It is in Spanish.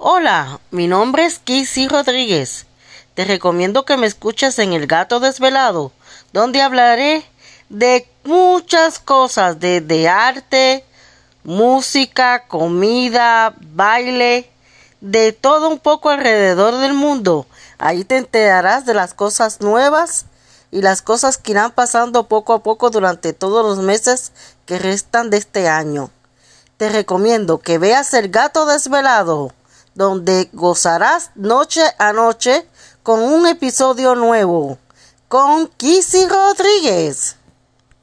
Hola, mi nombre es Kissy Rodríguez. Te recomiendo que me escuches en El Gato Desvelado, donde hablaré de muchas cosas, de, arte, música, comida, baile, de todo un poco alrededor del mundo. Ahí te enterarás de las cosas nuevas y las cosas que irán pasando poco a poco durante todos los meses que restan de este año. Te recomiendo que veas El Gato Desvelado, donde gozarás noche a noche con un episodio nuevo con Kissy Rodríguez.